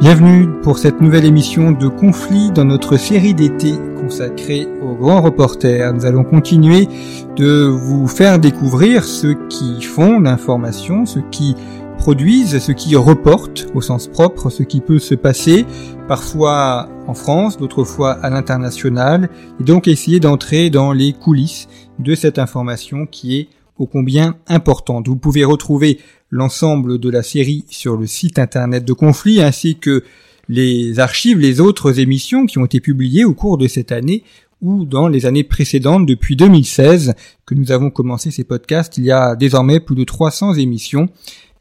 Bienvenue pour cette nouvelle émission de Conflit dans notre série d'été consacrée aux grands reporters. Nous allons continuer de vous faire découvrir ceux qui font l'information, ceux qui produisent, ceux qui reportent au sens propre ce qui peut se passer, parfois en France, d'autres fois à l'international, et donc essayer d'entrer dans les coulisses de cette information qui est ô combien importante. Vous pouvez retrouver l'ensemble de la série sur le site internet de Conflit ainsi que les archives, les autres émissions qui ont été publiées au cours de cette année ou dans les années précédentes depuis 2016 que nous avons commencé ces podcasts. Il y a désormais plus de 300 émissions.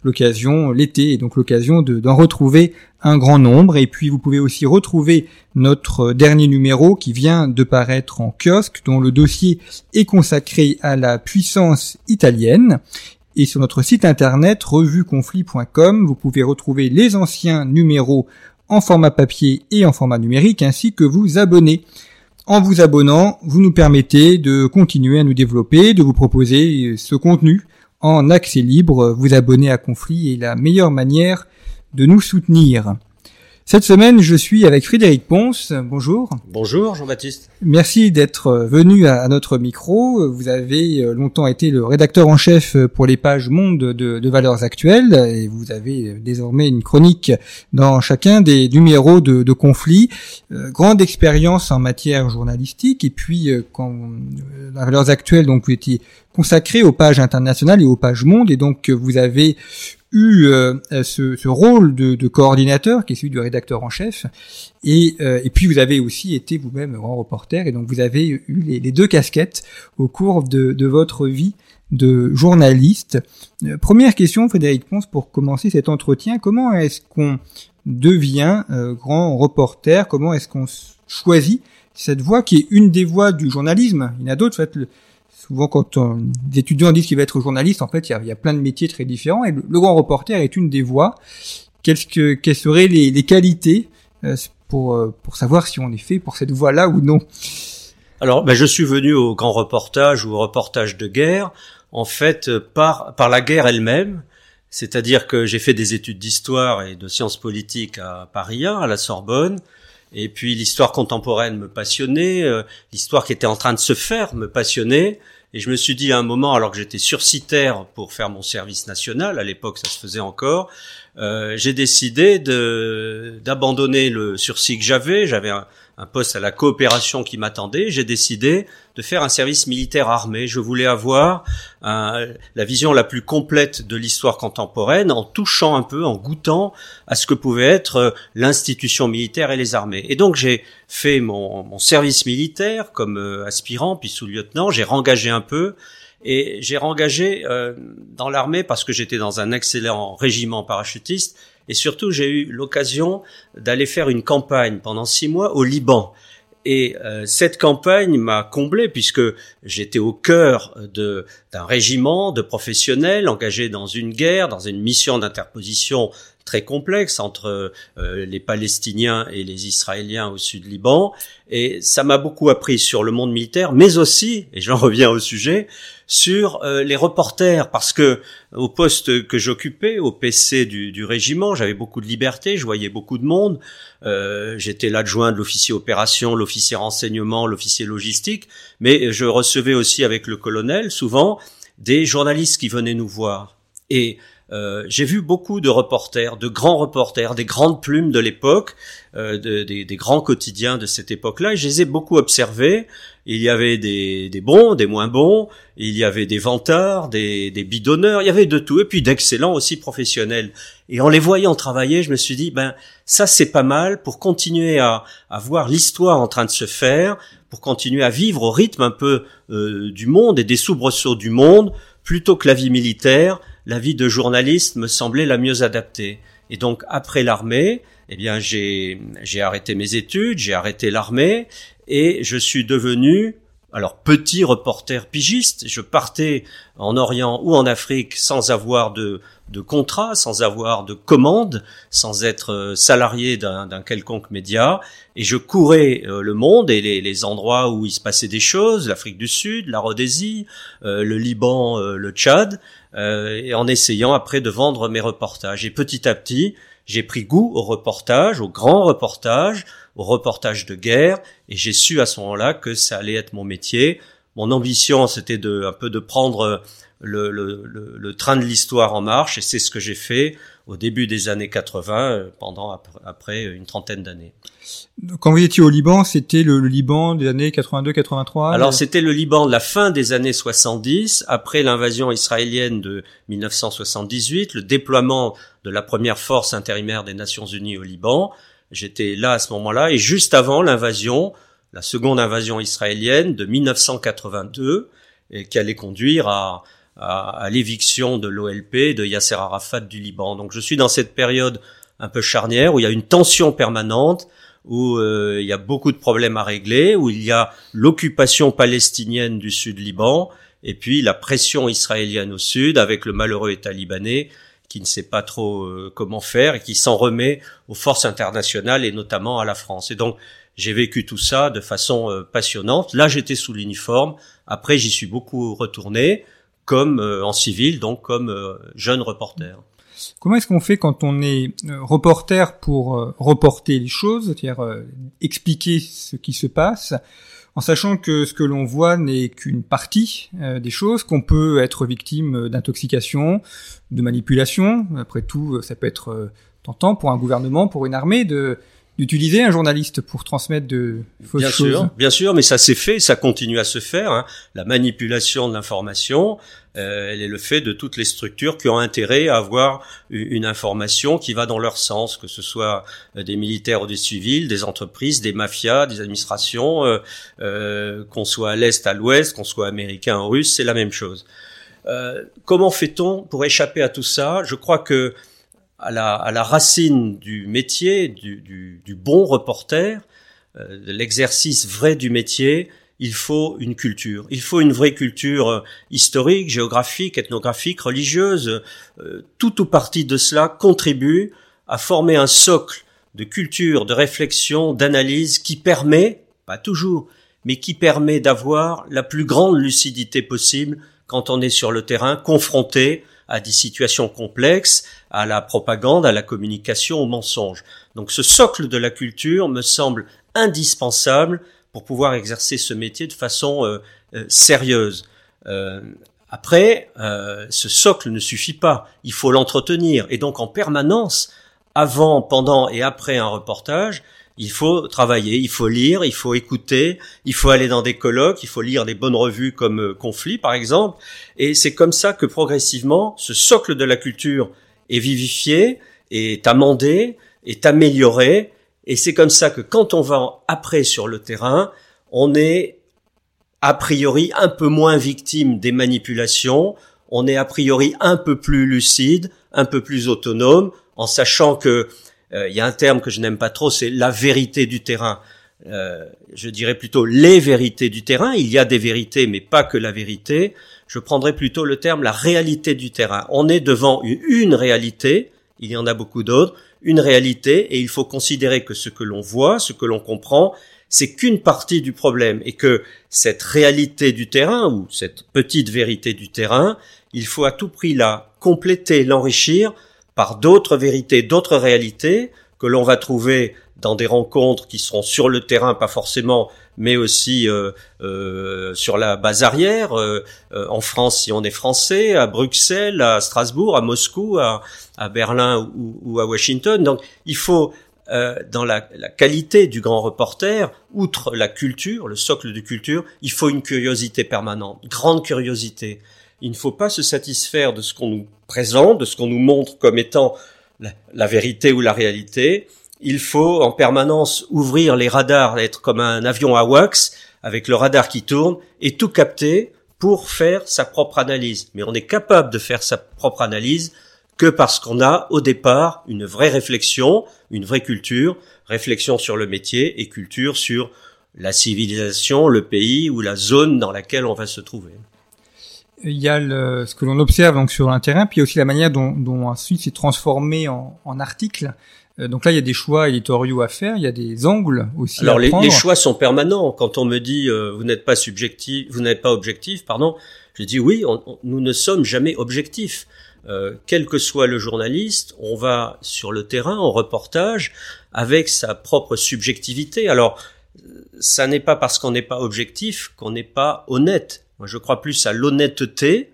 L'occasion, l'été, et donc l'occasion d'en retrouver un grand nombre. Et puis vous pouvez aussi retrouver notre dernier numéro qui vient de paraître en kiosque, dont le dossier est consacré à la puissance italienne. Et sur notre site internet revueconflit.com, vous pouvez retrouver les anciens numéros en format papier et en format numérique, ainsi que vous abonner. En vous abonnant, vous nous permettez de continuer à nous développer, de vous proposer ce contenu en accès libre. Vous abonner à Conflit est la meilleure manière de nous soutenir. Cette semaine, je suis avec Frédéric Ponce. Bonjour. Bonjour Jean-Baptiste. Merci d'être venu à notre micro. Vous avez euh, longtemps été le rédacteur en chef pour les pages Monde de, Valeurs Actuelles et vous avez désormais une chronique dans chacun des numéros de, de conflit. Euh, grande expérience en matière journalistique et puis euh, quand euh, Valeurs Actuelles, donc vous étiez consacré aux pages internationales et aux pages Monde et donc vous avez eu euh, ce, rôle de, coordinateur qui est celui du rédacteur en chef et, euh, et puis vous avez aussi été vous-même grand reporter et donc vous avez eu les, deux casquettes au cours de, votre vie de journaliste. Euh, première question Frédéric Ponce pour commencer cet entretien, comment est-ce qu'on devient grand reporter? Comment est-ce qu'on choisit cette voie qui est une des voies du journalisme? Il y en a d'autres, en fait, souvent quand des étudiants disent qu'il va être journaliste, en fait, il y a, y a plein de métiers très différents. Et le, grand reporter est une des voies. Quelles, que, quelles seraient les, les qualités euh, pour, euh, pour savoir si on est fait pour cette voie-là ou non? Alors, ben, je suis venu au grand reportage ou au reportage de guerre, en fait, par, par la guerre elle-même. C'est-à-dire que j'ai fait des études d'histoire et de sciences politiques à Paris 1, à la Sorbonne. Et puis l'histoire contemporaine me passionnait, euh, l'histoire qui était en train de se faire me passionnait. Et je me suis dit à un moment, alors que j'étais sursitaire pour faire mon service national, à l'époque ça se faisait encore, euh, j'ai décidé d'abandonner le sursis que j'avais. J'avais un, un poste à la coopération qui m'attendait, j'ai décidé de faire un service militaire armé. Je voulais avoir la vision la plus complète de l'histoire contemporaine en touchant un peu, en goûtant à ce que pouvait être euh, l'institution militaire et les armées. Et donc j'ai fait mon, mon, service militaire comme euh, aspirant, puis sous-lieutenant, j'ai rengagé un peu. Et j'ai rengagé euh, dans l'armée parce que j'étais dans un excellent régiment parachutiste et surtout, j'ai eu l'occasion d'aller faire une campagne pendant six mois au Liban. Et euh, cette campagne m'a comblé puisque j'étais au cœur d'un régiment de professionnels engagés dans une guerre, dans une mission d'interposition très complexe entre euh, les Palestiniens et les Israéliens au sud Liban. Et ça m'a beaucoup appris sur le monde militaire, mais aussi, et j'en reviens au sujet, sur euh, les reporters, parce que au poste que j'occupais, au PC du, du régiment, j'avais beaucoup de liberté, je voyais beaucoup de monde. Euh, J'étais l'adjoint de l'officier opération, l'officier renseignement, l'officier logistique, mais je recevais aussi avec le colonel souvent des journalistes qui venaient nous voir. Et euh, j'ai vu beaucoup de reporters, de grands reporters, des grandes plumes de l'époque, euh, de, des, des, grands quotidiens de cette époque-là, et je les ai beaucoup observés. Il y avait des, des, bons, des moins bons, il y avait des vantards, des, des bidonneurs, il y avait de tout, et puis d'excellents aussi professionnels. Et en les voyant travailler, je me suis dit, ben ça c'est pas mal pour continuer à, à voir l'histoire en train de se faire, pour continuer à vivre au rythme un peu euh, du monde et des soubresauts du monde, plutôt que la vie militaire la vie de journaliste me semblait la mieux adaptée. Et donc après l'armée, eh bien j'ai j'ai arrêté mes études, j'ai arrêté l'armée et je suis devenu alors petit reporter pigiste, je partais en Orient ou en Afrique sans avoir de, de contrat, sans avoir de commande, sans être euh, salarié d'un quelconque média, et je courais euh, le monde et les, les, endroits où il se passait des choses, l'Afrique du Sud, la Rhodésie, euh, le Liban, le Tchad, et en essayant après de vendre mes reportages. Et petit à petit, j'ai pris goût au reportage, au grand reportage, au reportage de guerre, et j'ai su à ce moment-là que ça allait être mon métier. Mon ambition, c'était de un peu de prendre le, le, le, train de l'histoire en marche, et c'est ce que j'ai fait au début des années 80, euh, pendant après une trentaine d'années. Quand vous étiez au Liban, c'était le, Liban des années 82-83 Alors c'était le Liban de la fin des années 70, après l'invasion israélienne de 1978, le déploiement de la première force intérimaire des Nations Unies au Liban. J'étais là à ce moment-là, et juste avant l'invasion, la seconde invasion israélienne de 1982, et qui allait conduire à, à, l'éviction de l'OLP, de Yasser Arafat du Liban. Donc je suis dans cette période un peu charnière où il y a une tension permanente, où euh, il y a beaucoup de problèmes à régler, où il y a l'occupation palestinienne du sud Liban, et puis la pression israélienne au sud, avec le malheureux État libanais qui ne sait pas trop euh, comment faire et qui s'en remet aux forces internationales et notamment à la France. Et donc j'ai vécu tout ça de façon euh, passionnante. Là j'étais sous l'uniforme, après j'y suis beaucoup retourné comme euh, en civil, donc comme euh, jeune reporter. Comment est-ce qu'on fait quand on est euh, reporter pour reporter les choses, c'est-à-dire expliquer ce qui se passe, en sachant que ce que l'on voit n'est qu'une partie des choses, qu'on peut être victime d'intoxication, de manipulation. Après tout, ça peut être tentant pour un gouvernement, pour une armée de d'utiliser un journaliste pour transmettre de fausses bien choses. Sûr, bien sûr, mais ça s'est fait, ça continue à se faire. Hein. La manipulation de l'information, euh, elle est le fait de toutes les structures qui ont intérêt à avoir une information qui va dans leur sens, que ce soit euh, des militaires ou des civils, des entreprises, des mafias, des administrations, euh, euh, qu'on soit à l'est, à l'ouest, qu'on soit américain ou russe, c'est la même chose. Euh, comment fait-on pour échapper à tout ça? Je crois que à la, à la racine du métier, du, du, du bon reporter, euh, de l'exercice vrai du métier, il faut une culture. Il faut une vraie culture euh, historique, géographique, ethnographique, religieuse. Euh, tout ou partie de cela contribue à former un socle de culture, de réflexion, d'analyse qui permet, pas toujours, mais qui permet d'avoir la plus grande lucidité possible quand on est sur le terrain, confronté à des situations complexes, à la propagande, à la communication, au mensonge. Donc ce socle de la culture me semble indispensable pour pouvoir exercer ce métier de façon euh, euh, sérieuse. Euh, après, ce socle ne suffit pas, il faut l'entretenir. Et donc en permanence, avant, pendant et après un reportage, il faut travailler, il faut lire, il faut écouter, il faut aller dans des colloques, il faut lire des bonnes revues comme euh, Conflit par exemple. Et c'est comme ça que progressivement, ce socle de la culture est vivifié, est amendé, est amélioré. Et c'est comme ça que quand on va après sur le terrain, on est a priori un peu moins victime des manipulations, on est a priori un peu plus lucide, un peu plus autonome, en sachant que il y a un terme que je n'aime pas trop, c'est la vérité du terrain. Euh, je dirais plutôt les vérités du terrain. Il y a des vérités, mais pas que la vérité. Je prendrais plutôt le terme la réalité du terrain. On est devant une réalité, il y en a beaucoup d'autres, une réalité, et il faut considérer que ce que l'on voit, ce que l'on comprend, c'est qu'une partie du problème, et que cette réalité du terrain, ou cette petite vérité du terrain, il faut à tout prix la compléter, l'enrichir par d'autres vérités, d'autres réalités que l'on va trouver dans des rencontres qui seront sur le terrain, pas forcément, mais aussi euh, euh, sur la base arrière, euh, en France si on est français, à Bruxelles, à Strasbourg, à Moscou, à, Berlin ou, à Washington. Donc il faut, dans la, la, qualité du grand reporter, outre la culture, le socle de culture, il faut une curiosité permanente, grande curiosité. Il ne faut pas se satisfaire de ce qu'on nous présente, de ce qu'on nous montre comme étant la, vérité ou la réalité. Il faut en permanence ouvrir les radars, être comme un avion à wax, avec le radar qui tourne, et tout capter pour faire sa propre analyse. Mais on est capable de faire sa propre analyse que parce qu'on a au départ une vraie réflexion, une vraie culture, réflexion sur le métier et culture sur la civilisation, le pays ou la zone dans laquelle on va se trouver. Il y a le, ce que l'on observe donc sur un terrain, puis il y a aussi la manière dont, dont ensuite c'est transformé en, en article. Euh, donc là, il y a des choix éditoriaux à faire, il y a des angles aussi. Alors à les, prendre. les choix sont permanents. Quand on me dit euh, vous n'êtes pas subjectif, vous n'êtes pas objectif, pardon, je dis oui, on- on- nous ne sommes jamais objectifs. Euh, quel que soit le journaliste, on va sur le terrain en reportage avec sa propre subjectivité. Alors, euh, ça n'est pas parce qu'on n'est pas objectif qu'on n'est pas honnête. Moi, je crois plus à l'honnêteté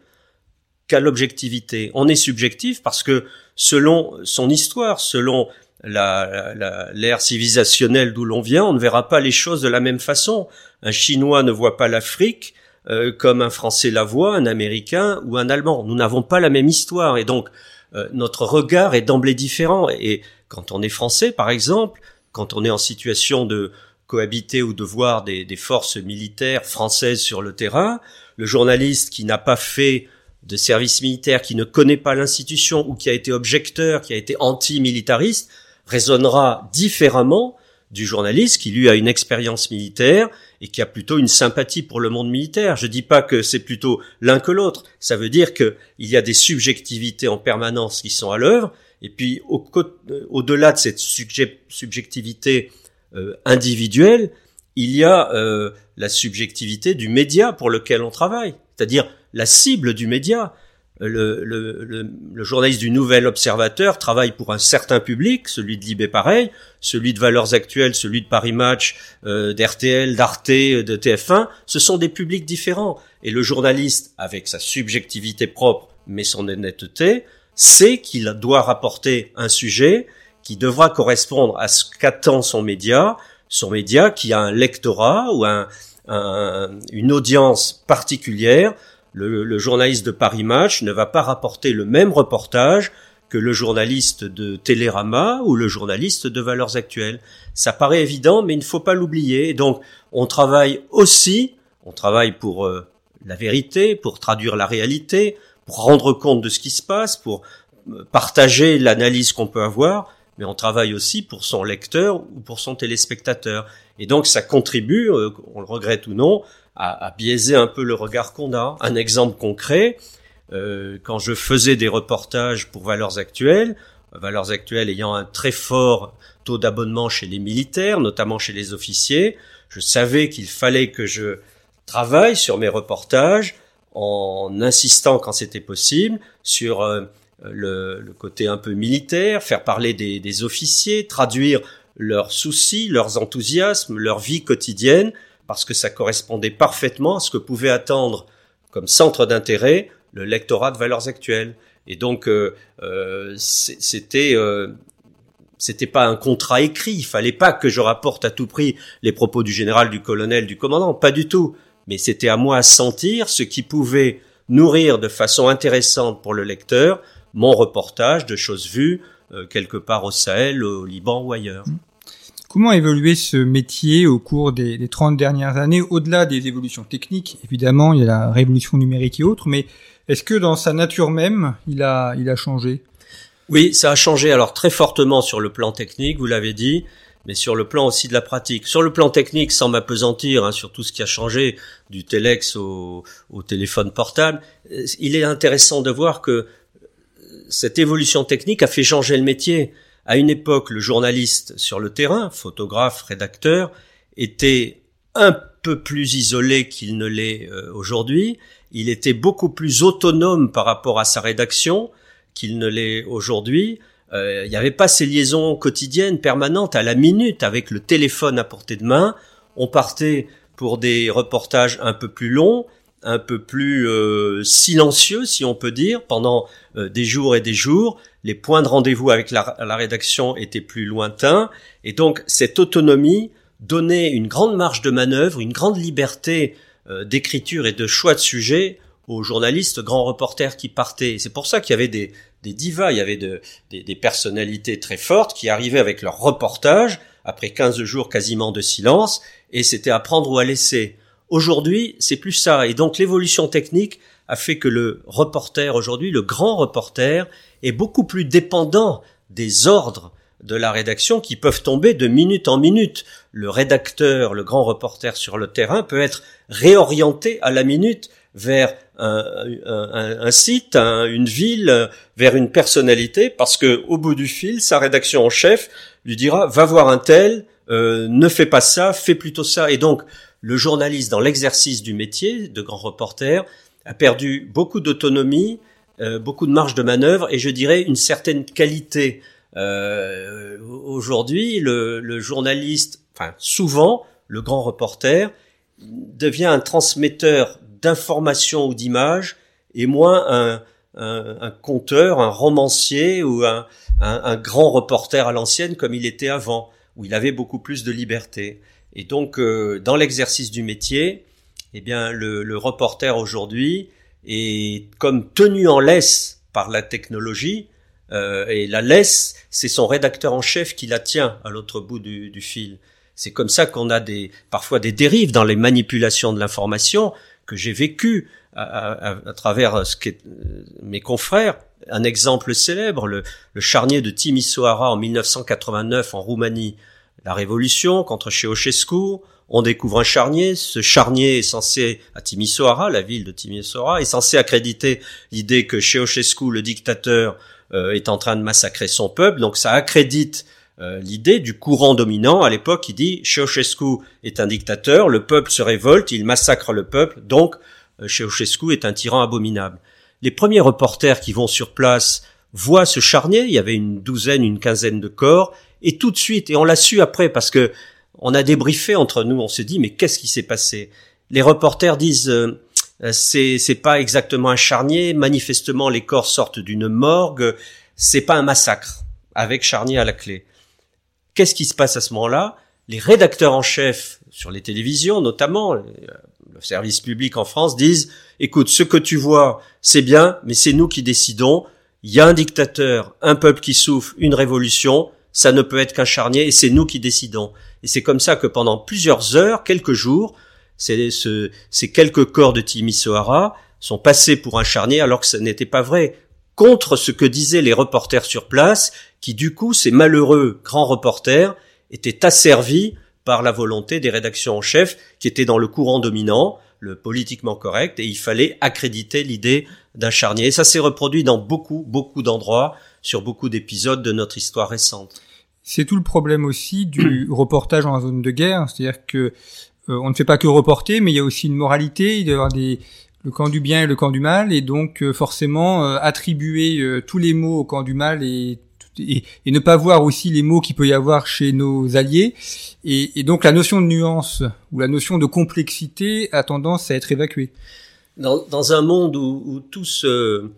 qu'à l'objectivité. On est subjectif parce que selon son histoire, selon l'ère civilisationnelle d'où l'on vient, on ne verra pas les choses de la même façon. Un Chinois ne voit pas l'Afrique euh, comme un Français la voit, un Américain ou un Allemand. Nous n'avons pas la même histoire et donc euh, notre regard est d'emblée différent. Et quand on est Français, par exemple, quand on est en situation de cohabiter ou de voir des, forces militaires françaises sur le terrain, le journaliste qui n'a pas fait de service militaire, qui ne connaît pas l'institution ou qui a été objecteur, qui a été anti-militariste, raisonnera différemment du journaliste qui lui a une expérience militaire et qui a plutôt une sympathie pour le monde militaire. Je dis pas que c'est plutôt l'un que l'autre. Ça veut dire que il y a des subjectivités en permanence qui sont à l'œuvre. Et puis au-delà de cette subje- subjectivité euh, individuelle, il y a euh, la subjectivité du média pour lequel on travaille, c'est-à-dire la cible du média. Le, le, le, le journaliste du Nouvel Observateur travaille pour un certain public, celui de Libé pareil, celui de Valeurs Actuelles, celui de Paris Match, euh, d'RTL, d'Arte, de TF1, ce sont des publics différents. Et le journaliste, avec sa subjectivité propre, mais son honnêteté, sait qu'il doit rapporter un sujet qui devra correspondre à ce qu'attend son média, son média qui a un lectorat ou un, un- une audience particulière. Le, le journaliste de Paris Match ne va pas rapporter le même reportage que le journaliste de Télérama ou le journaliste de Valeurs Actuelles. Ça paraît évident, mais il ne faut pas l'oublier. Donc, on travaille aussi, on travaille pour euh, la vérité, pour traduire la réalité, pour rendre compte de ce qui se passe, pour euh, partager l'analyse qu'on peut avoir, mais on travaille aussi pour son lecteur ou pour son téléspectateur. Et donc, ça contribue, euh, on le regrette ou non, à, biaiser un peu le regard qu'on a. Un exemple concret, euh, quand je faisais des reportages pour Valeurs Actuelles, Valeurs Actuelles ayant un très fort taux d'abonnement chez les militaires, notamment chez les officiers, je savais qu'il fallait que je travaille sur mes reportages en insistant quand c'était possible sur euh, le, le côté un peu militaire, faire parler des, des officiers, traduire leurs soucis, leurs enthousiasmes, leur vie quotidienne, parce que ça correspondait parfaitement à ce que pouvait attendre comme centre d'intérêt le lectorat de valeurs actuelles. Et donc euh, euh, c'était euh, c'était pas un contrat écrit. Il fallait pas que je rapporte à tout prix les propos du général, du colonel, du commandant, pas du tout. Mais c'était à moi à sentir ce qui pouvait nourrir de façon intéressante pour le lecteur mon reportage de choses vues euh, quelque part au Sahel, au Liban ou ailleurs. Comment a évolué ce métier au cours des, des 30 dernières années, au-delà des évolutions techniques Évidemment, il y a la révolution numérique et autres, mais est-ce que dans sa nature même, il a, il a changé? Oui, ça a changé alors très fortement sur le plan technique, vous l'avez dit, mais sur le plan aussi de la pratique. Sur le plan technique, sans m'apesantir hein, sur tout ce qui a changé du téléx au, au téléphone portable, euh, il est intéressant de voir que cette évolution technique a fait changer le métier. À une époque, le journaliste sur le terrain, photographe, rédacteur, était un peu plus isolé qu'il ne l'est euh, aujourd'hui. Il était beaucoup plus autonome par rapport à sa rédaction qu'il ne l'est aujourd'hui. Euh, il n'y avait pas ces liaisons quotidiennes, permanentes, à la minute, avec le téléphone à portée de main. On partait pour des reportages un peu plus longs, un peu plus euh, silencieux, si on peut dire, pendant euh, des jours et des jours. Les points de rendez-vous avec la, la rédaction étaient plus lointains. Et donc, cette autonomie donnait une grande marge de manœuvre, une grande liberté euh, d'écriture et de choix de sujet aux journalistes, grands reporters qui partaient. C'est pour ça qu'il y avait des, des divas, il y avait de, des, des, personnalités très fortes qui arrivaient avec leur reportage après 15 jours quasiment de silence, et c'était à prendre ou à laisser. Aujourd'hui, c'est plus ça. Et donc l'évolution technique a fait que le reporter aujourd'hui, le grand reporter, est beaucoup plus dépendant des ordres de la rédaction qui peuvent tomber de minute en minute. Le rédacteur, le grand reporter sur le terrain peut être réorienté à la minute vers un, site, une ville, vers une personnalité, parce que au bout du fil, sa rédaction en chef lui dira va voir un tel, euh, ne fais pas ça, fais plutôt ça. Et donc le journaliste dans l'exercice du métier de grand reporter a perdu beaucoup d'autonomie, euh, beaucoup de marge de manœuvre et je dirais une certaine qualité. Euh, aujourd'hui, le, le, journaliste, enfin souvent, le grand reporter devient un transmetteur d'informations ou d'images et moins un, conteur, un romancier ou un, un grand reporter à l'ancienne comme il était avant, où il avait beaucoup plus de liberté. Et donc, euh, dans l'exercice du métier, eh bien, le, le reporter aujourd'hui est comme tenu en laisse par la technologie, euh, et la laisse, c'est son rédacteur en chef qui la tient à l'autre bout du, du fil. C'est comme ça qu'on a des, parfois des dérives dans les manipulations de l'information que j'ai vécu à, à, à, travers ce qu'est euh, mes confrères. Un exemple célèbre, le, le charnier de Timisoara en 1989 en Roumanie. La révolution contre Ceausescu, on découvre un charnier. Ce charnier est censé, à Timisoara, la ville de Timisoara, est censé accréditer l'idée que Ceausescu, le dictateur, euh, est en train de massacrer son peuple. Donc ça accrédite euh, l'idée du courant dominant à l'époque qui dit Ceausescu est un dictateur, le peuple se révolte, il massacre le peuple, donc euh, Ceausescu est un tyran abominable. Les premiers reporters qui vont sur place voient ce charnier, il y avait une douzaine, une quinzaine de corps, et tout de suite, et on l'a su après parce que on a débriefé entre nous, on se dit mais qu'est-ce qui s'est passé? Les reporters disent euh, c'est c'est pas exactement un charnier, manifestement les corps sortent d'une morgue, c'est pas un massacre avec charnier à la clé. Qu'est-ce qui se passe à ce moment-là? Les rédacteurs en chef sur les télévisions, notamment le service public en France, disent "Écoute, ce que tu vois, c'est bien, mais c'est nous qui décidons. Il y a un dictateur, un peuple qui souffre, une révolution. Ça ne peut être qu'un charnier, et c'est nous qui décidons." Et c'est comme ça que pendant plusieurs heures, quelques jours, ces, ce, ces quelques corps de Timisoara sont passés pour un charnier alors que ce n'était pas vrai contre ce que disaient les reporters sur place, qui du coup, ces malheureux grands reporters, étaient asservis par la volonté des rédactions en chef, qui étaient dans le courant dominant, le politiquement correct, et il fallait accréditer l'idée d'un charnier. Et ça s'est reproduit dans beaucoup, beaucoup d'endroits, sur beaucoup d'épisodes de notre histoire récente. C'est tout le problème aussi du reportage en zone de guerre, c'est-à-dire que euh, on ne fait pas que reporter, mais il y a aussi une moralité, il doit y avoir des, le camp du bien et le camp du mal, et donc euh, forcément euh, attribuer euh, tous les mots au camp du mal et, et, ne pas voir aussi les mots qu'il peut y avoir chez nos alliés. Et, et, donc la notion de nuance ou la notion de complexité a tendance à être évacuée. Dans, dans un monde où, où tout se,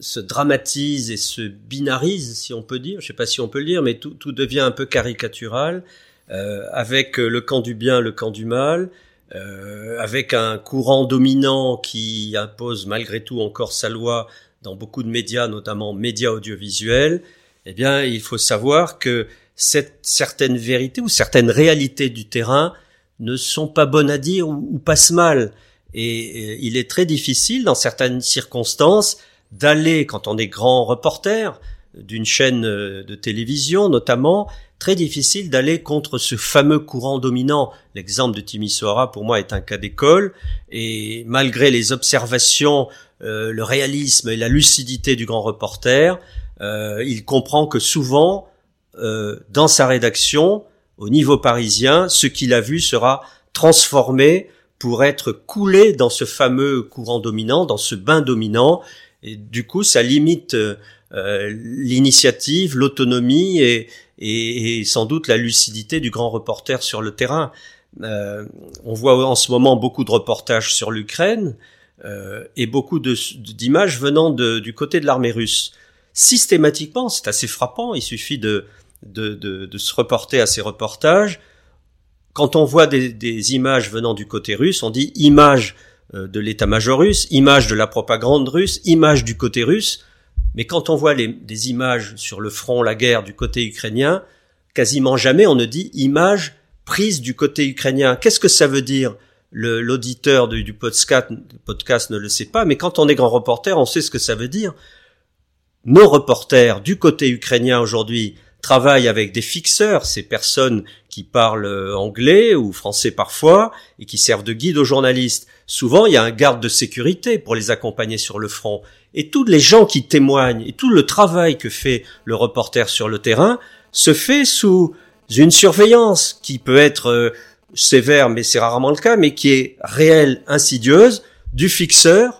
se dramatise et se binarise, si on peut dire, je ne sais pas si on peut le dire, mais tout, tout devient un peu caricatural, avec le camp du bien, le camp du mal, euh, avec un courant dominant qui impose malgré tout encore sa loi dans beaucoup de médias, notamment médias audiovisuels, eh bien, il faut savoir que cette, certaines vérités ou certaines réalités du terrain ne sont pas bonnes à dire ou, ou passent mal. Et, il est très difficile, dans certaines circonstances, d'aller, quand on est grand reporter d'une chaîne euh, de télévision notamment, très difficile d'aller contre ce fameux courant dominant. L'exemple de Timisoara, pour moi, est un cas d'école, et malgré les observations, euh, le réalisme et la lucidité du grand reporter, euh, il comprend que souvent, dans sa rédaction, au niveau parisien, ce qu'il a vu sera transformé pour être coulé dans ce fameux courant dominant, dans ce bain dominant, et du coup, ça limite euh, l'initiative, l'autonomie et, et, et, sans doute la lucidité du grand reporter sur le terrain. Euh, on voit en ce moment beaucoup de reportages sur l'Ukraine euh, et beaucoup d'images venant de, du côté de l'armée russe. Systématiquement, c'est assez frappant, il suffit de, de, de, de, se reporter à ces reportages. Quand on voit des, images venant du côté russe, on dit images euh, de l'état-major russe, images de la propagande russe, images du côté russe. Mais quand on voit des images sur le front, la guerre du côté ukrainien, quasiment jamais on ne dit images prise du côté ukrainien. Qu'est-ce que ça veut dire? L'auditeur du, du podcast, podcast ne le sait pas, mais quand on est grand reporter, on sait ce que ça veut dire. Nos reporters du côté ukrainien aujourd'hui travaillent avec des fixeurs, ces personnes qui parlent anglais ou français parfois et qui servent de guide aux journalistes. Souvent, il y a un garde de sécurité pour les accompagner sur le front. Et tous les gens qui témoignent et tout le travail que fait le reporter sur le terrain se fait sous une surveillance qui peut être euh, sévère, mais c'est rarement le cas, mais qui est réelle, insidieuse, du fixeur,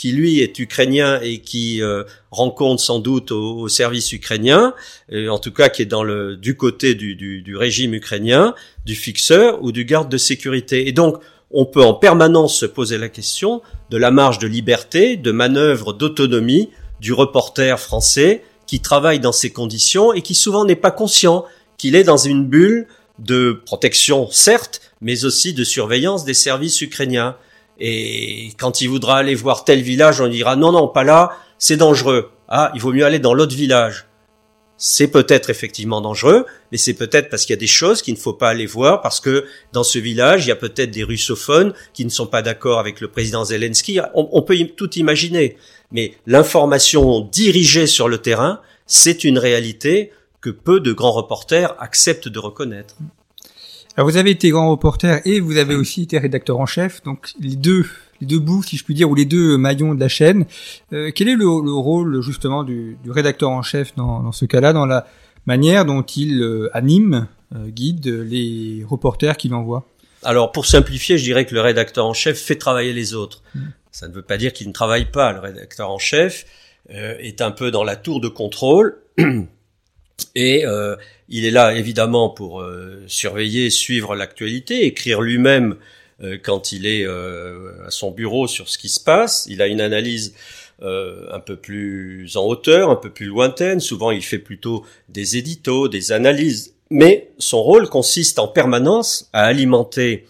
qui lui est ukrainien et qui euh, rencontre sans doute au, service ukrainien, en tout cas qui est dans le du côté du, du, du, régime ukrainien, du fixeur ou du garde de sécurité. Et donc on peut en permanence se poser la question de la marge de liberté, de manœuvre d'autonomie du reporter français qui travaille dans ces conditions et qui souvent n'est pas conscient qu'il est dans une bulle de protection, certes, mais aussi de surveillance des services ukrainiens. Et quand il voudra aller voir tel village, on dira non, non, pas là, c'est dangereux. Ah, il vaut mieux aller dans l'autre village. C'est peut-être effectivement dangereux, mais c'est peut-être parce qu'il y a des choses qu'il ne faut pas aller voir, parce que dans ce village, il y a peut-être des russophones qui ne sont pas d'accord avec le président Zelensky. On, on peut tout imaginer. Mais l'information dirigée sur le terrain, c'est une réalité que peu de grands reporters acceptent de reconnaître. Alors vous avez été grand reporter et vous avez aussi été rédacteur en chef, donc les deux les deux bouts, si je puis dire, ou les deux maillons de la chaîne. Euh, quel est le, rôle justement du, rédacteur en chef dans, ce cas-là, dans la manière dont il euh, anime, euh, guide les reporters qu'il envoie? Alors pour simplifier, je dirais que le rédacteur en chef fait travailler les autres. Mmh. Ça ne veut pas dire qu'il ne travaille pas. Le rédacteur en chef est un peu dans la tour de contrôle. Et euh, il est là évidemment pour euh, surveiller, suivre l'actualité, écrire lui-même euh, quand il est à son bureau sur ce qui se passe. Il a une analyse un peu plus en hauteur, un peu plus lointaine. Souvent, il fait plutôt des éditos, des analyses. Mais son rôle consiste en permanence à alimenter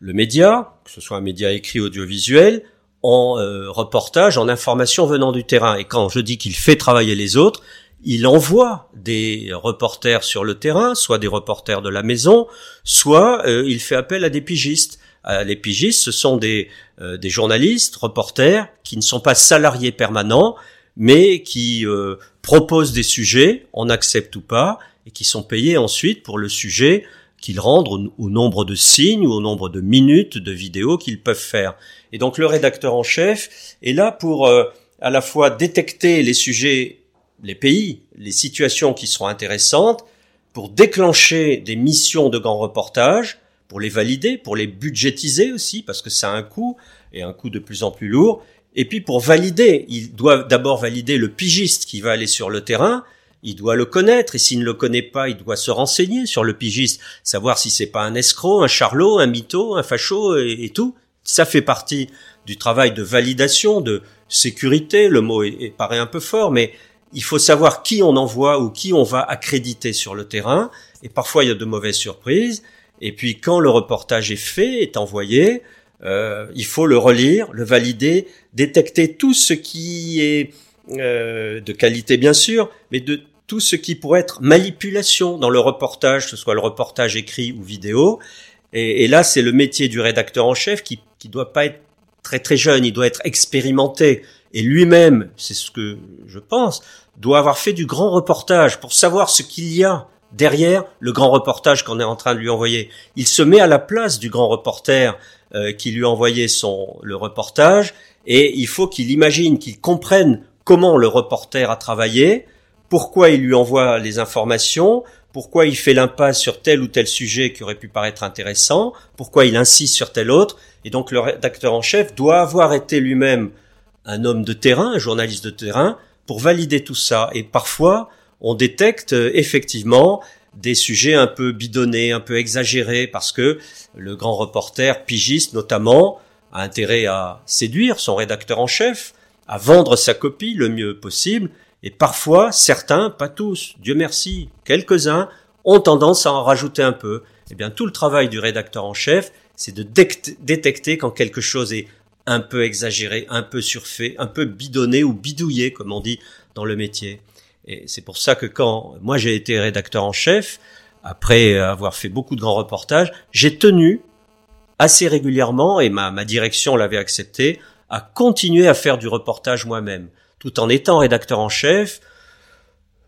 le média, que ce soit un média écrit audiovisuel, en reportage, en information venant du terrain. Et quand je dis qu'il fait travailler les autres, il envoie des reporters sur le terrain, soit des reporters de la maison, soit euh, il fait appel à des pigistes. Euh, les pigistes, ce sont des, euh, des journalistes, reporters, qui ne sont pas salariés permanents, mais qui proposent des sujets, on accepte ou pas, et qui sont payés ensuite pour le sujet qu'ils rendent au, au, nombre de signes ou au nombre de minutes de vidéos qu'ils peuvent faire. Et donc le rédacteur en chef est là pour à la fois détecter les sujets les pays, les situations qui seront intéressantes pour déclencher des missions de grands reportages, pour les valider, pour les budgétiser aussi, parce que ça a un coût, et un coût de plus en plus lourd, et puis pour valider, il doit d'abord valider le pigiste qui va aller sur le terrain, il doit le connaître, et s'il ne le connaît pas, il doit se renseigner sur le pigiste, savoir si c'est pas un escroc, un charlot, un mytho, un facho, et, tout. Ça fait partie du travail de validation, de sécurité, le mot paraît un peu fort, mais il faut savoir qui on envoie ou qui on va accréditer sur le terrain. Et parfois, il y a de mauvaises surprises. Et puis, quand le reportage est fait, est envoyé, euh, il faut le relire, le valider, détecter tout ce qui est euh, de qualité, bien sûr, mais de tout ce qui pourrait être manipulation dans le reportage, que ce soit le reportage écrit ou vidéo. Et, et là, c'est le métier du rédacteur en chef qui qui doit pas être très très jeune, il doit être expérimenté. Et lui-même, c'est ce que je pense, doit avoir fait du grand reportage pour savoir ce qu'il y a derrière le grand reportage qu'on est en train de lui envoyer. Il se met à la place du grand reporter euh, qui lui a envoyé son le reportage et il faut qu'il imagine, qu'il comprenne comment le reporter a travaillé, pourquoi il lui envoie les informations, pourquoi il fait l'impasse sur tel ou tel sujet qui aurait pu paraître intéressant, pourquoi il insiste sur tel autre. Et donc le rédacteur en chef doit avoir été lui-même un homme de terrain, un journaliste de terrain, pour valider tout ça. Et parfois, on détecte euh, effectivement des sujets un peu bidonnés, un peu exagérés, parce que le grand reporter, pigiste notamment, a intérêt à séduire son rédacteur en chef, à vendre sa copie le mieux possible, et parfois, certains, pas tous, Dieu merci, quelques-uns, ont tendance à en rajouter un peu. Eh bien, tout le travail du rédacteur en chef, c'est de détecter quand quelque chose est un peu exagéré, un peu surfait, un peu bidonné ou bidouillé, comme on dit dans le métier. Et c'est pour ça que quand moi j'ai été rédacteur en chef, après avoir fait beaucoup de grands reportages, j'ai tenu assez régulièrement, et ma, ma direction l'avait accepté, à continuer à faire du reportage moi-même, tout en étant rédacteur en chef.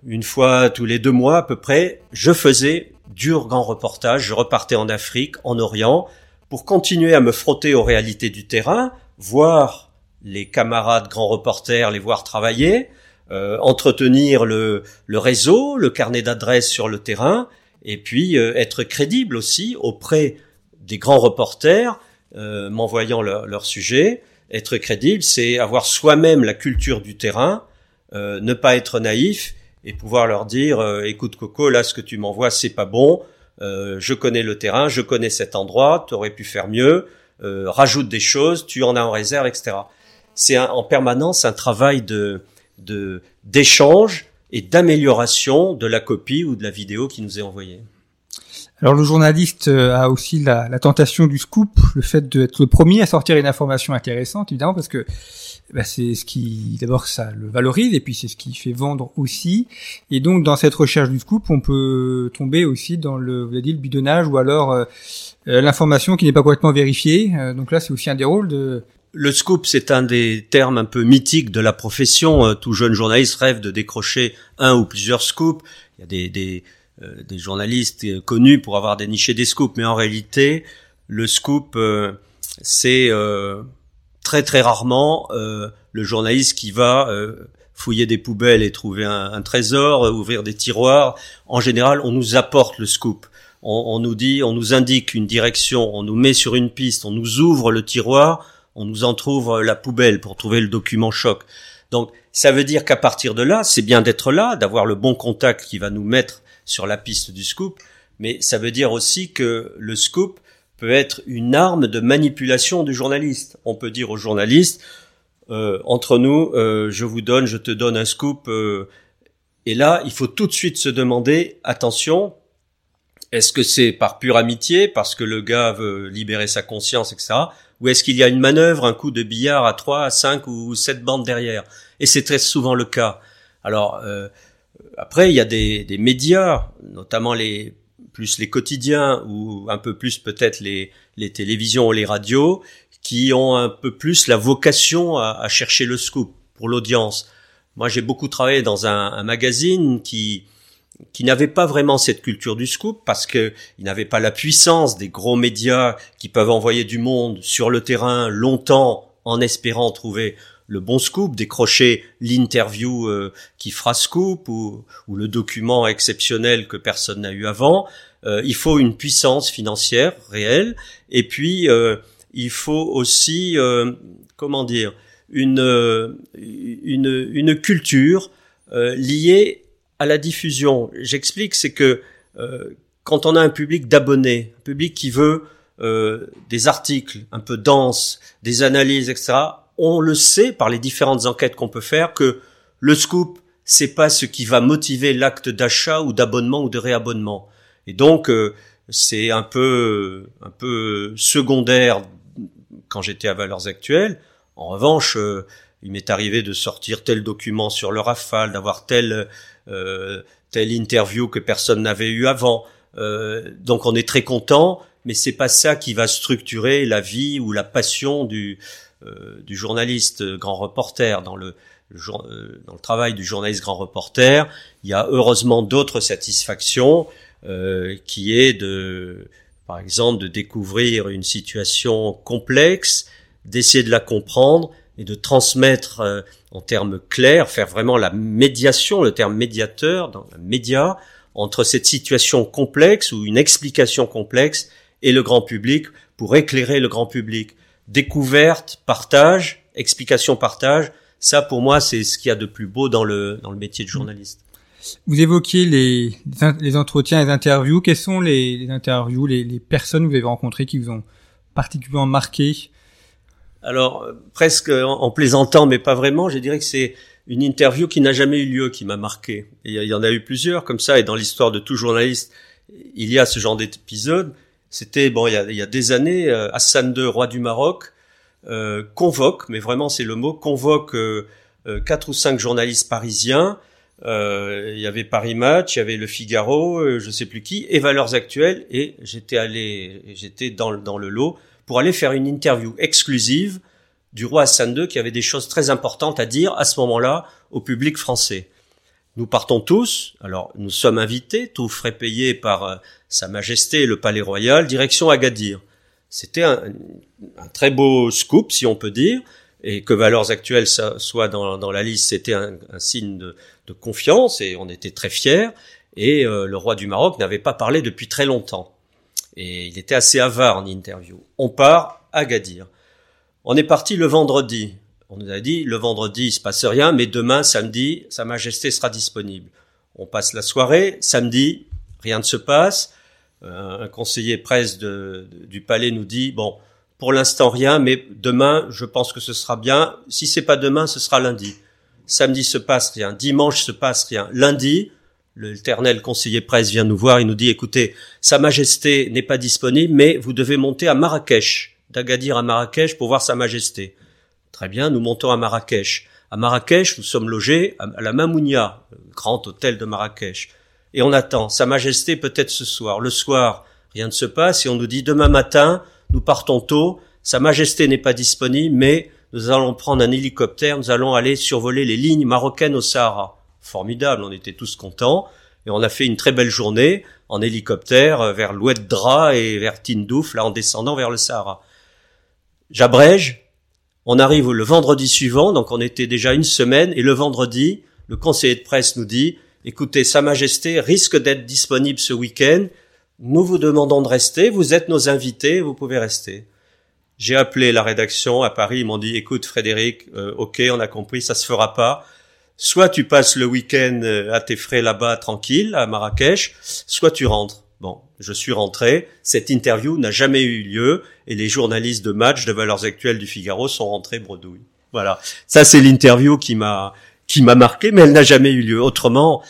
Une fois tous les deux mois à peu près, je faisais du grand reportage, je repartais en Afrique, en Orient, pour continuer à me frotter aux réalités du terrain, voir les camarades grands reporters, les voir travailler, euh, entretenir le, le, réseau, le carnet d'adresses sur le terrain, et puis euh, être crédible aussi auprès des grands reporters, euh, m'envoyant leur, leur, sujet. Être crédible, c'est avoir soi-même la culture du terrain, euh, ne pas être naïf et pouvoir leur dire euh, écoute Coco, là ce que tu m'envoies c'est pas bon, je connais le terrain, je connais cet endroit, tu aurais pu faire mieux, rajoute des choses, tu en as en réserve, etc. C'est en permanence un travail de d'échange et d'amélioration de la copie ou de la vidéo qui nous est envoyée. Alors le journaliste euh, a aussi la, la tentation du scoop, le fait d'être le premier à sortir une information intéressante, évidemment, parce que bah, c'est ce qui, d'abord, ça le valorise, et puis c'est ce qui fait vendre aussi. Et donc dans cette recherche du scoop, on peut tomber aussi dans le, vous avez dit, le bidonnage, ou alors euh, euh, l'information qui n'est pas correctement vérifiée. donc là, c'est aussi un des rôles de le scoop, c'est un des termes un peu mythiques de la profession. Tout jeune journaliste rêve de décrocher un ou plusieurs scoops. Il y a des, des, euh, des journalistes connus pour avoir déniché des scoops, mais en réalité, le scoop, euh, c'est euh, très très rarement le journaliste qui va fouiller des poubelles et trouver un, trésor, ouvrir des tiroirs. En général, on nous apporte le scoop. On, on, nous dit, on nous indique une direction, on nous met sur une piste, on nous ouvre le tiroir, on nous en trouve la poubelle pour trouver le document choc. Donc, ça veut dire qu'à partir de là, c'est bien d'être là, d'avoir le bon contact qui va nous mettre sur la piste du scoop, mais ça veut dire aussi que le scoop peut être une arme de manipulation du journaliste. On peut dire au journaliste, euh, entre nous, euh, je vous donne, je te donne un scoop, euh, et là, il faut tout de suite se demander, attention, est-ce que c'est par pure amitié, parce que le gars veut libérer sa conscience, etc., ou est-ce qu'il y a une manœuvre, un coup de billard à trois, à cinq ou sept bandes derrière? Et c'est très souvent le cas. Alors, euh, après, il y a des, des, médias, notamment les plus les quotidiens ou un peu plus peut-être les, les télévisions ou les radios, qui ont un peu plus la vocation à, à chercher le scoop pour l'audience. Moi, j'ai beaucoup travaillé dans un, un magazine qui qui n'avait pas vraiment cette culture du scoop parce que il n'avait pas la puissance des gros médias qui peuvent envoyer du monde sur le terrain longtemps en espérant trouver le bon scoop, décrocher l'interview euh, qui fera scoop ou, ou, le document exceptionnel que personne n'a eu avant. Euh, il faut une puissance financière réelle et puis euh, il faut aussi comment dire une une, une culture liée à la diffusion. J'explique, c'est que quand on a un public d'abonnés, un public qui veut des articles un peu denses, des analyses, etc on le sait par les différentes enquêtes qu'on peut faire que le scoop, c'est pas ce qui va motiver l'acte d'achat ou d'abonnement ou de réabonnement. Et donc, euh, c'est un peu, un peu secondaire quand j'étais à Valeurs Actuelles. En revanche, euh, il m'est arrivé de sortir tel document sur le rafale, d'avoir telle, euh, telle interview que personne n'avait eu avant. donc on est très content, mais c'est pas ça qui va structurer la vie ou la passion du, euh, du journaliste grand reporter dans le, euh, dans le travail du journaliste grand reporter, il y a heureusement d'autres satisfactions euh, qui est de, par exemple, de découvrir une situation complexe, d'essayer de la comprendre et de transmettre en termes clairs, faire vraiment la médiation, le terme médiateur, dans le média, entre cette situation complexe ou une explication complexe et le grand public pour éclairer le grand public découverte, partage, explication, partage. Ça, pour moi, c'est ce qu'il y a de plus beau dans le, dans le métier de journaliste. Vous évoquiez les, les entretiens, les interviews. Quelles sont les, les interviews, les, les, personnes que vous avez rencontrées qui vous ont particulièrement marqué? Alors, euh, presque en, plaisantant, mais pas vraiment, je dirais que c'est une interview qui n'a jamais eu lieu qui m'a marqué. il y en a eu plusieurs comme ça, et dans l'histoire de tout journaliste, il y a ce genre d'épisode. C'était bon, il y a, il y a des années, euh, Hassan II, roi du Maroc, euh, convoque, mais vraiment c'est le mot, convoque euh, quatre ou cinq journalistes parisiens Euh, il y avait Paris Match, il y avait Le Figaro, euh, je sais plus qui, et Valeurs Actuelles, et j'étais allé, j'étais dans, dans le lot pour aller faire une interview exclusive du roi Hassan II qui avait des choses très importantes à dire à ce moment-là au public français. Nous partons tous, alors nous sommes invités, tout frais payés par euh, Sa Majesté le Palais Royal, direction Agadir. C'était un, un, très beau scoop, si on peut dire, et que Valeurs Actuelles soit dans, dans la liste, c'était un, signe de, confiance, et on était très fiers, et euh, le roi du Maroc n'avait pas parlé depuis très longtemps. Et il était assez avare en interview. On part à Agadir. On est parti le vendredi. On nous a dit, le vendredi, il se passe rien, mais demain, samedi, Sa Majesté sera disponible. On passe la soirée, samedi, rien ne se passe. Euh, un conseiller presse du palais nous dit, bon, pour l'instant rien, mais demain, je pense que ce sera bien. Si c'est pas demain, ce sera lundi. Samedi se passe rien, dimanche se passe rien. Lundi, l'éternel conseiller presse vient nous voir, il nous dit, écoutez, Sa Majesté n'est pas disponible, mais vous devez monter à Marrakech, d'Agadir à Marrakech pour voir Sa Majesté. Très bien, nous montons à Marrakech. À Marrakech, nous sommes logés à la Mamounia, grand hôtel de Marrakech. Et on attend. Sa Majesté peut-être ce soir. Le soir, rien ne se passe et on nous dit demain matin, nous partons tôt. Sa Majesté n'est pas disponible, mais nous allons prendre un hélicoptère, nous allons aller survoler les lignes marocaines au Sahara. Formidable, on était tous contents. Et on a fait une très belle journée en hélicoptère vers l'Oued-Dra et vers Tindouf, là en descendant vers le Sahara. J'abrège, on arrive le vendredi suivant, donc on était déjà une semaine, et le vendredi, le conseiller de presse nous dit, écoutez, Sa Majesté risque d'être disponible ce week-end, nous vous demandons de rester, vous êtes nos invités, vous pouvez rester. J'ai appelé la rédaction à Paris, ils m'ont dit, écoute Frédéric, euh, ok, on a compris, ça se fera pas. Soit tu passes le week-end euh, à tes frais là-bas tranquille, à Marrakech, soit tu rentres. Bon, je suis rentré. Cette interview n'a jamais eu lieu et les journalistes de match de Valeurs Actuelles du Figaro sont rentrés bredouilles. Voilà. Ça, c'est l'interview qui m'a, qui m'a marqué, mais elle n'a jamais eu lieu. Autrement,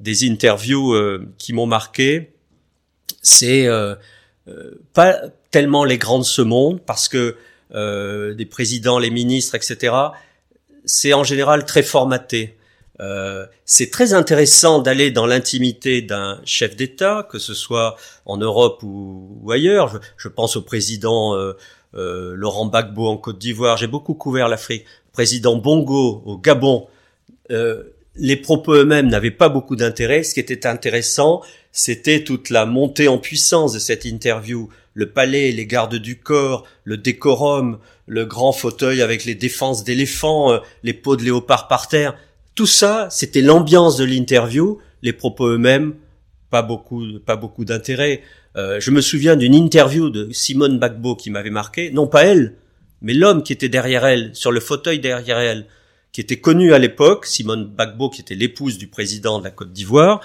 des interviews euh, qui m'ont marqué, c'est euh, euh, pas tellement les grands de ce monde, parce que euh, des présidents, les ministres, etc., c'est en général très formaté. Euh, c'est très intéressant d'aller dans l'intimité d'un chef d'État, que ce soit en Europe ou, ailleurs. Je, je, pense au président euh, euh, Laurent Gbagbo en Côte d'Ivoire. J'ai beaucoup couvert l'Afrique. Président Bongo au Gabon. Les propos eux-mêmes n'avaient pas beaucoup d'intérêt. Ce qui était intéressant, c'était toute la montée en puissance de cette interview. Le palais, les gardes du corps, le décorum, le grand fauteuil avec les défenses d'éléphants, euh, les peaux de léopard par terre tout ça, c'était l'ambiance de l'interview, les propos eux-mêmes, pas beaucoup, pas beaucoup d'intérêt. Euh, je me souviens d'une interview de Simone Bagbo qui m'avait marqué, non pas elle, mais l'homme qui était derrière elle, sur le fauteuil derrière elle, qui était connu à l'époque, Simone Bagbo qui était l'épouse du président de la Côte d'Ivoire,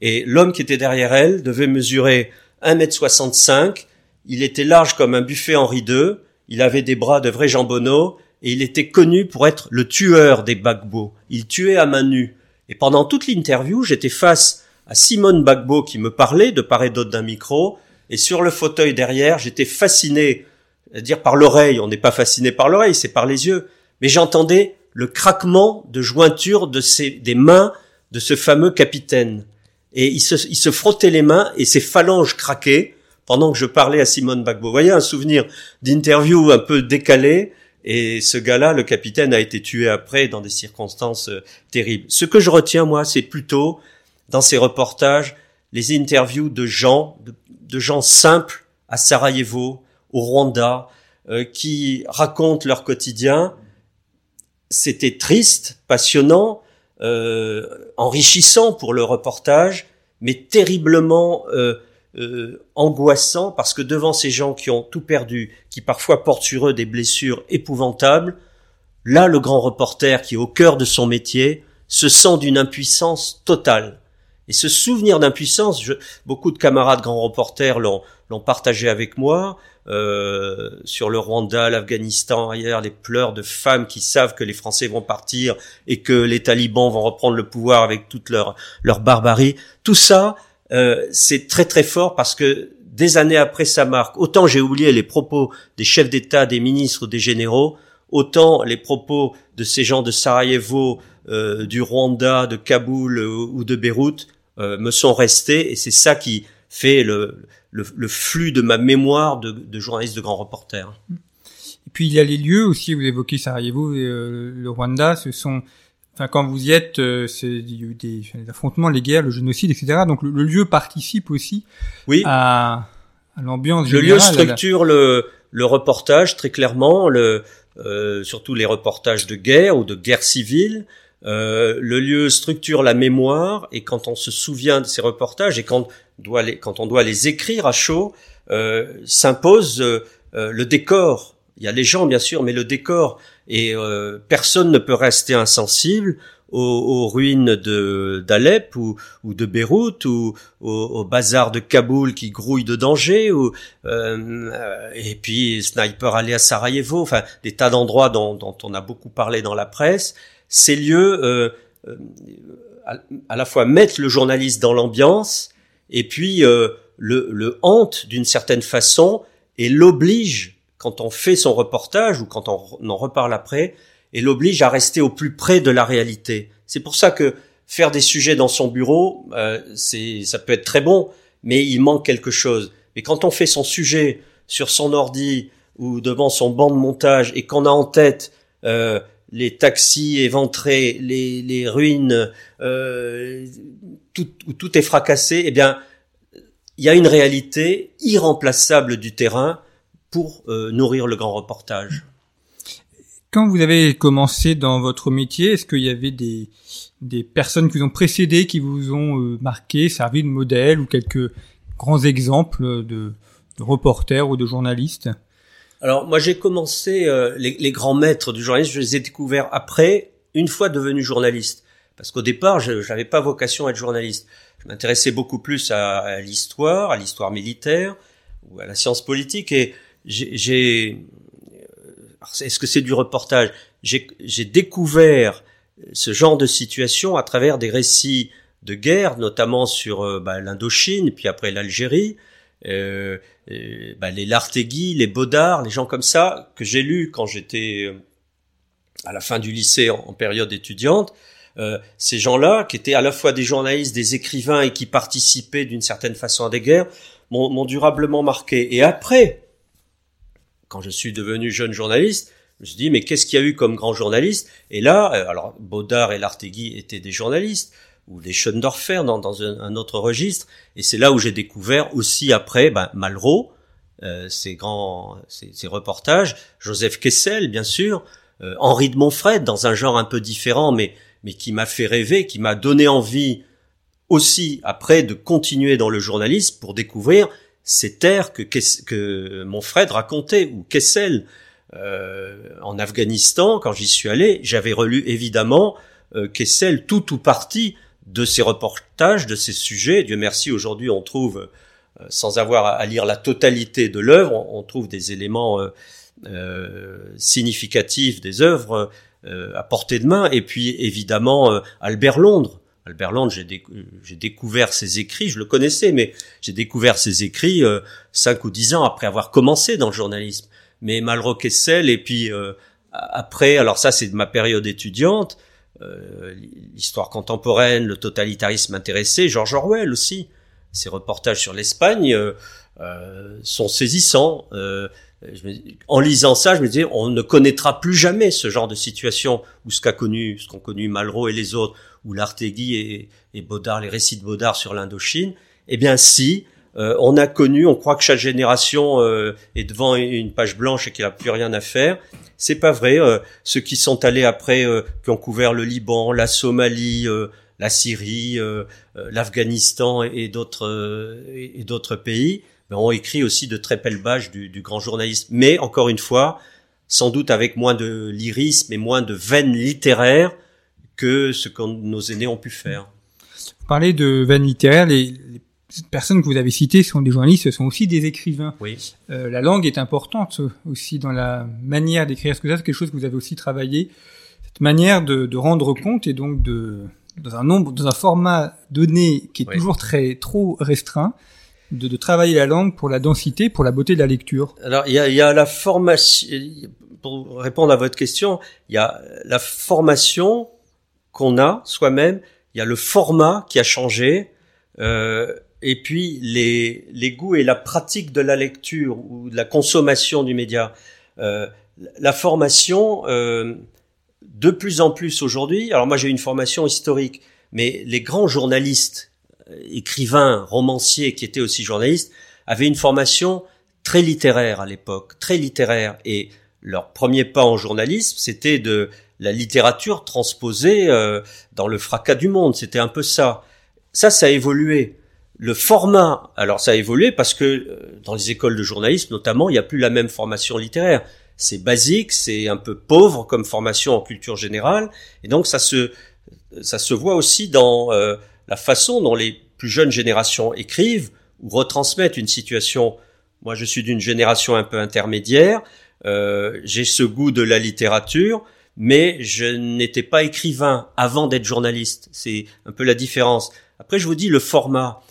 et l'homme qui était derrière elle devait mesurer 1m65, il était large comme un buffet Henri II, il avait des bras de vrai jambonneau, et il était connu pour être le tueur des Bagbo. Il tuait à main nue. Et pendant toute l'interview, j'étais face à Simone Bagbo qui me parlait de part et d'autre d'un micro, et sur le fauteuil derrière, j'étais fasciné, à dire par l'oreille, on n'est pas fasciné par l'oreille, c'est par les yeux, mais j'entendais le craquement de jointure de des mains de ce fameux capitaine. Et il se, il se frottait les mains et ses phalanges craquaient pendant que je parlais à Simone Bagbo. Vous voyez un souvenir d'interview un peu décalé, et ce gars-là, le capitaine, a été tué après dans des circonstances euh, terribles. Ce que je retiens, moi, c'est plutôt, dans ces reportages, les interviews de gens, de, gens simples à Sarajevo, au Rwanda, euh, qui racontent leur quotidien. C'était triste, passionnant, enrichissant pour le reportage, mais terriblement euh, angoissant parce que devant ces gens qui ont tout perdu, qui parfois portent sur eux des blessures épouvantables, là le grand reporter qui est au cœur de son métier se sent d'une impuissance totale. Et ce souvenir d'impuissance, beaucoup de camarades grands reporters l'ont partagé avec moi, euh, sur le Rwanda, l'Afghanistan, ailleurs, les pleurs de femmes qui savent que les Français vont partir et que les talibans vont reprendre le pouvoir avec toute leur, leur barbarie. Tout ça, euh, c'est très très fort parce que des années après ça marque. Autant j'ai oublié les propos des chefs d'État, des ministres, des généraux, autant les propos de ces gens de Sarajevo, euh, du Rwanda, de Kaboul ou de Beyrouth me sont restés et c'est ça qui fait le, le, flux de ma mémoire de, de journaliste de grand reporter. Et puis il y a les lieux aussi, vous évoquez Sarajevo et le Rwanda, ce sont Enfin, quand vous y êtes, c'est des, des, affrontements, les guerres, le génocide, etc. Donc le, lieu participe aussi oui. à, à l'ambiance Le lieu structure le, le reportage très clairement, le, euh, surtout les reportages de guerre ou de guerre civile. Euh, le lieu structure la mémoire et quand on se souvient de ces reportages et quand, doit les, quand on doit les écrire à chaud, euh, s'impose euh, euh, le décor. Il y a les gens bien sûr, mais le décor et euh, personne ne peut rester insensible aux, ruines de d'Alep ou, ou de Beyrouth ou au, bazar de Kaboul qui grouille de danger ou et puis sniper allé à Sarajevo enfin des tas d'endroits dont, on a beaucoup parlé dans la presse ces lieux euh, euh à, la fois mettent le journaliste dans l'ambiance et puis euh, le, le hante d'une certaine façon et l'oblige quand on fait son reportage ou quand on en reparle après et l'oblige à rester au plus près de la réalité. C'est pour ça que faire des sujets dans son bureau, euh, c'est ça peut être très bon, mais il manque quelque chose. Mais quand on fait son sujet sur son ordi ou devant son banc de montage et qu'on a en tête euh, les taxis éventrés, les, les ruines, euh, tout, où tout est fracassé, eh bien, il y a une réalité irremplaçable du terrain pour euh, nourrir le grand reportage. Quand vous avez commencé dans votre métier, est-ce qu'il y avait des, des personnes qui vous ont précédé, qui vous ont euh, marqué, servi de modèle ou quelques grands exemples de, de reporters ou de journalistes? Alors moi j'ai commencé, euh, les, les, grands maîtres du journalisme, je les ai découverts après, une fois devenu journaliste. Parce qu'au départ, je n'avais pas vocation à être journaliste. Je m'intéressais beaucoup plus à, l'histoire, à l'histoire militaire ou à la science politique. Et j'ai est-ce que c'est du reportage? J'ai découvert ce genre de situation à travers des récits de guerre, notamment sur euh, bah, l'Indochine, puis après l'Algérie, euh, bah, les Lartegui, les Baudard, les gens comme ça que j'ai lus quand j'étais euh, à la fin du lycée en, période étudiante. Euh, ces gens-là, qui étaient à la fois des journalistes, des écrivains et qui participaient d'une certaine façon à des guerres, m'ont durablement marqué. Et après, quand je suis devenu jeune journaliste, je me suis dit, mais qu'est-ce qu'il y a eu comme grand journaliste? Et là, euh, alors Baudard et Lartegui étaient des journalistes, ou des Schoendorfer dans, dans un, autre registre, et c'est là où j'ai découvert aussi après ben, Malraux, euh, ses grands ses, reportages, Joseph Kessel, bien sûr, euh, Henri de Montfred, dans un genre un peu différent, mais, mais qui m'a fait rêver, qui m'a donné envie aussi après de continuer dans le journalisme pour découvrir ces terres que, que Montfred racontait, ou Kessel, euh, en Afghanistan, quand j'y suis allé, j'avais relu évidemment euh, Kessel tout ou partie de ses reportages, de ses sujets. Dieu merci, aujourd'hui on trouve, euh, sans avoir à, lire la totalité de l'œuvre, on, trouve des éléments euh, significatifs des œuvres à portée de main. Et puis évidemment Albert Londres, Albert Londres, j'ai, découvert ses écrits, je le connaissais, mais j'ai découvert ses écrits euh, cinq ou dix ans après avoir commencé dans le journalisme. Mais Malraux Kessel, et puis euh, après, alors ça c'est de ma période étudiante, euh, l'histoire contemporaine, le totalitarisme intéressé, George Orwell aussi. Ses reportages sur l'Espagne sont saisissants. en lisant ça, je me disais, on ne connaîtra plus jamais ce genre de situation où ce qu'a connu, ce qu'ont connu Malraux et les autres, ou l'Artegui et, et Baudard, les récits de Baudard sur l'Indochine, eh bien si, euh, on a connu, on croit que chaque génération euh, est devant une page blanche et qu'il n'a plus rien à faire. C'est pas vrai. Euh, ceux qui sont allés après, qui ont couvert le Liban, la Somalie, la Syrie, l'Afghanistan et, d'autres et, d'autres pays, ben, ont écrit aussi de très belles pages du, du grand journaliste. Mais encore une fois, sans doute avec moins de lyrisme et moins de veine littéraire que ce que nos aînés ont pu faire. Vous parlez de veine littéraire, les, personnes que vous avez citées sont des journalistes, ce sont aussi des écrivains. Oui. Euh, la langue est importante aussi dans la manière d'écrire. Est-ce que c'est quelque chose que vous avez aussi travaillé Cette manière de, de, rendre compte et donc de dans un nombre, dans un format donné qui est toujours très trop restreint, de, de, travailler la langue pour la densité, pour la beauté de la lecture? Alors il y a, y a la formation. Pour répondre à votre question, il y a la formation qu'on a soi-même, il y a le format qui a changé, euh, et puis les, les goûts et la pratique de la lecture ou de la consommation du média. Euh, la formation, euh, de plus en plus aujourd'hui, alors moi j'ai une formation historique, mais les grands journalistes, euh, écrivains, romanciers qui étaient aussi journalistes, avaient une formation très littéraire à l'époque, très littéraire, et leur premier pas en journalisme, c'était de la littérature transposée dans le fracas du monde, c'était un peu ça. Ça, ça a évolué. Le format, alors ça a évolué parce que euh, dans les écoles de journalisme notamment, il n'y a plus la même formation littéraire. C'est basique, c'est un peu pauvre comme formation en culture générale, et donc ça se ça se voit aussi dans euh, la façon dont les plus jeunes générations écrivent ou retransmettent une situation. Moi, je suis d'une génération un peu intermédiaire. Euh, j'ai ce goût de la littérature, mais je n'étais pas écrivain avant d'être journaliste. C'est un peu la différence. Après, je vous dis le format.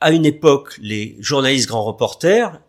À une époque, les journalistes grands reporters,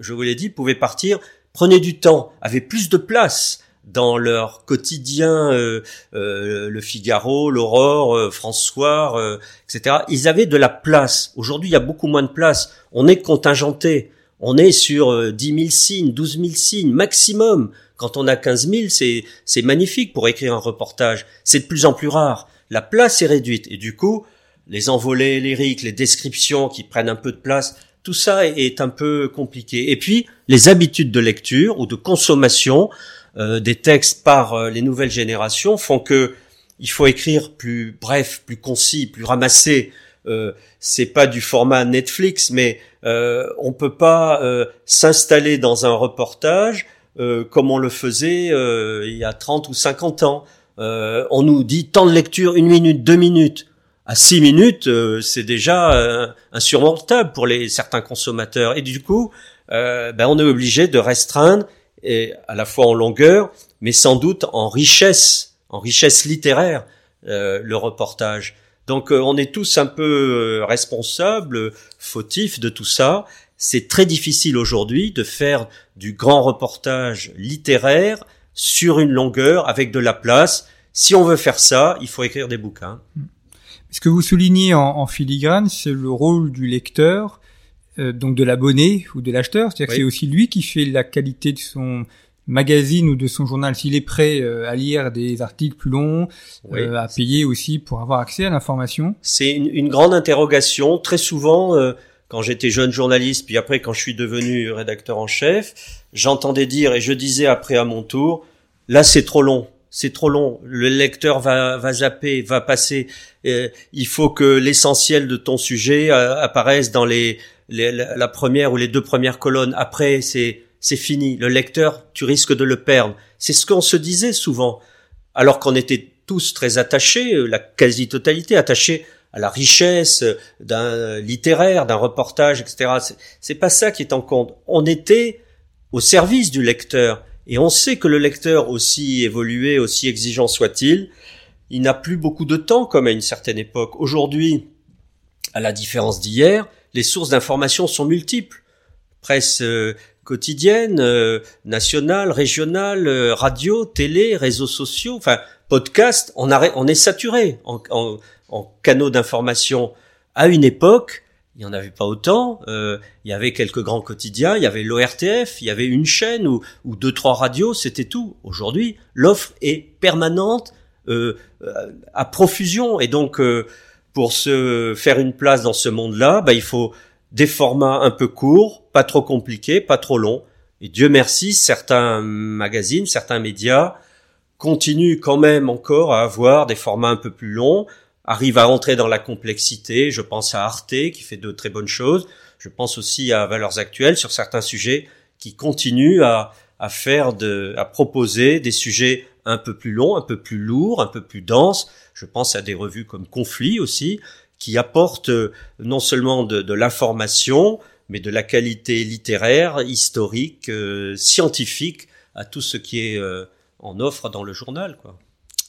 je vous l'ai dit, pouvaient partir, prenaient du temps, avaient plus de place dans leur quotidien, euh, euh, le Figaro, l'Aurore, euh, François, euh, etc. Ils avaient de la place. Aujourd'hui, il y a beaucoup moins de place. On est contingenté. On est sur 10 000 signes, 12 000 signes maximum. Quand on a 15 000, c'est c'est magnifique pour écrire un reportage. C'est de plus en plus rare. La place est réduite et du coup, les envolées lyriques, les descriptions qui prennent un peu de place, tout ça est un peu compliqué. Et puis, les habitudes de lecture ou de consommation euh, des textes par euh, les nouvelles générations font que il faut écrire plus bref, plus concis, plus ramassé. Euh, c'est pas du format Netflix, mais euh, on peut pas s'installer dans un reportage comme on le faisait il y a 30 ou 50 ans. on nous dit temps de lecture une minute, deux minutes. À six minutes, c'est déjà insurmontable pour les certains consommateurs. Et du coup, ben, on est obligé de restreindre et à la fois en longueur, mais sans doute en richesse, en richesse littéraire, euh, le reportage. Donc euh, on est tous un peu euh, responsables, fautifs de tout ça. C'est très difficile aujourd'hui de faire du grand reportage littéraire sur une longueur avec de la place. Si on veut faire ça, il faut écrire des bouquins. Ce que vous soulignez en, en filigrane, c'est le rôle du lecteur euh, donc de l'abonné ou de l'acheteur. C'est-à-dire que c'est aussi lui qui fait la qualité de son magazine ou de son journal. S'il est prêt euh, à lire des articles plus longs, euh, à payer aussi pour avoir accès à l'information. C'est une, une, grande interrogation. Très souvent, quand j'étais jeune journaliste, puis après quand je suis devenu rédacteur en chef, j'entendais dire et je disais après à mon tour, là c'est trop long c'est trop long. Le lecteur va, va zapper, va passer. il faut que l'essentiel de ton sujet apparaisse dans les la première ou les deux premières colonnes. Après, c'est c'est fini. Le lecteur, tu risques de le perdre. C'est ce qu'on se disait souvent, alors qu'on était tous très attachés, euh, la quasi-totalité attachés à la richesse d'un littéraire, d'un reportage, etc. C'est pas ça qui est en compte. On était au service du lecteur. Et on sait que le lecteur, aussi évolué, aussi exigeant soit-il, il n'a plus beaucoup de temps comme à une certaine époque. Aujourd'hui, à la différence d'hier, les sources d'information sont multiples. Presse euh, quotidienne, euh, nationale, régionale, euh, radio, télé, réseaux sociaux, enfin podcast, on, est saturé en canaux d'information. À une époque, il n'y en avait pas autant. il y avait quelques grands quotidiens, il y avait l'ORTF, il y avait une chaîne ou, deux trois radios, c'était tout. Aujourd'hui, l'offre est permanente, à profusion, et donc pour se faire une place dans ce monde-là, bah, il faut des formats un peu courts, pas trop compliqués, pas trop longs. Et Dieu merci, certains magazines, certains médias continuent quand même encore à avoir des formats un peu plus longs, arrivent à rentrer dans la complexité. Je pense à Arte qui fait de très bonnes choses. Je pense aussi à Valeurs Actuelles sur certains sujets qui continuent à, à faire de, à proposer des sujets un peu plus longs, un peu plus lourds, un peu plus denses, je pense à des revues comme Conflit aussi, qui apportent euh, non seulement de, l'information, mais de la qualité littéraire, historique, euh, scientifique à tout ce qui est euh, en offre dans le journal. Quoi.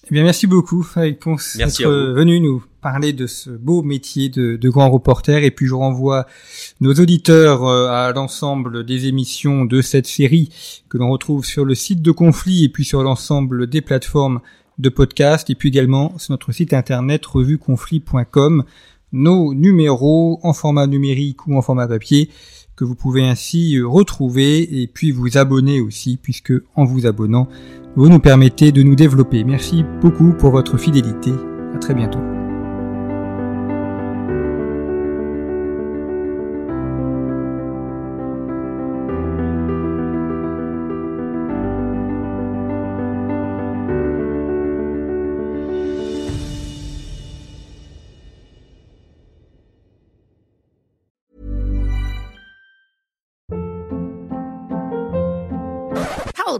Eh bien, merci beaucoup, Ponce, d'être venu nous parler de ce beau métier de, de, grand reporter. Et puis, je renvoie nos auditeurs à l'ensemble des émissions de cette série que l'on retrouve sur le site de Conflit et puis sur l'ensemble des plateformes de podcast. Et puis également sur notre site internet revueconflit.com nos numéros en format numérique ou en format papier que vous pouvez ainsi retrouver et puis vous abonner aussi puisque en vous abonnant vous nous permettez de nous développer. Merci beaucoup pour votre fidélité. À très bientôt.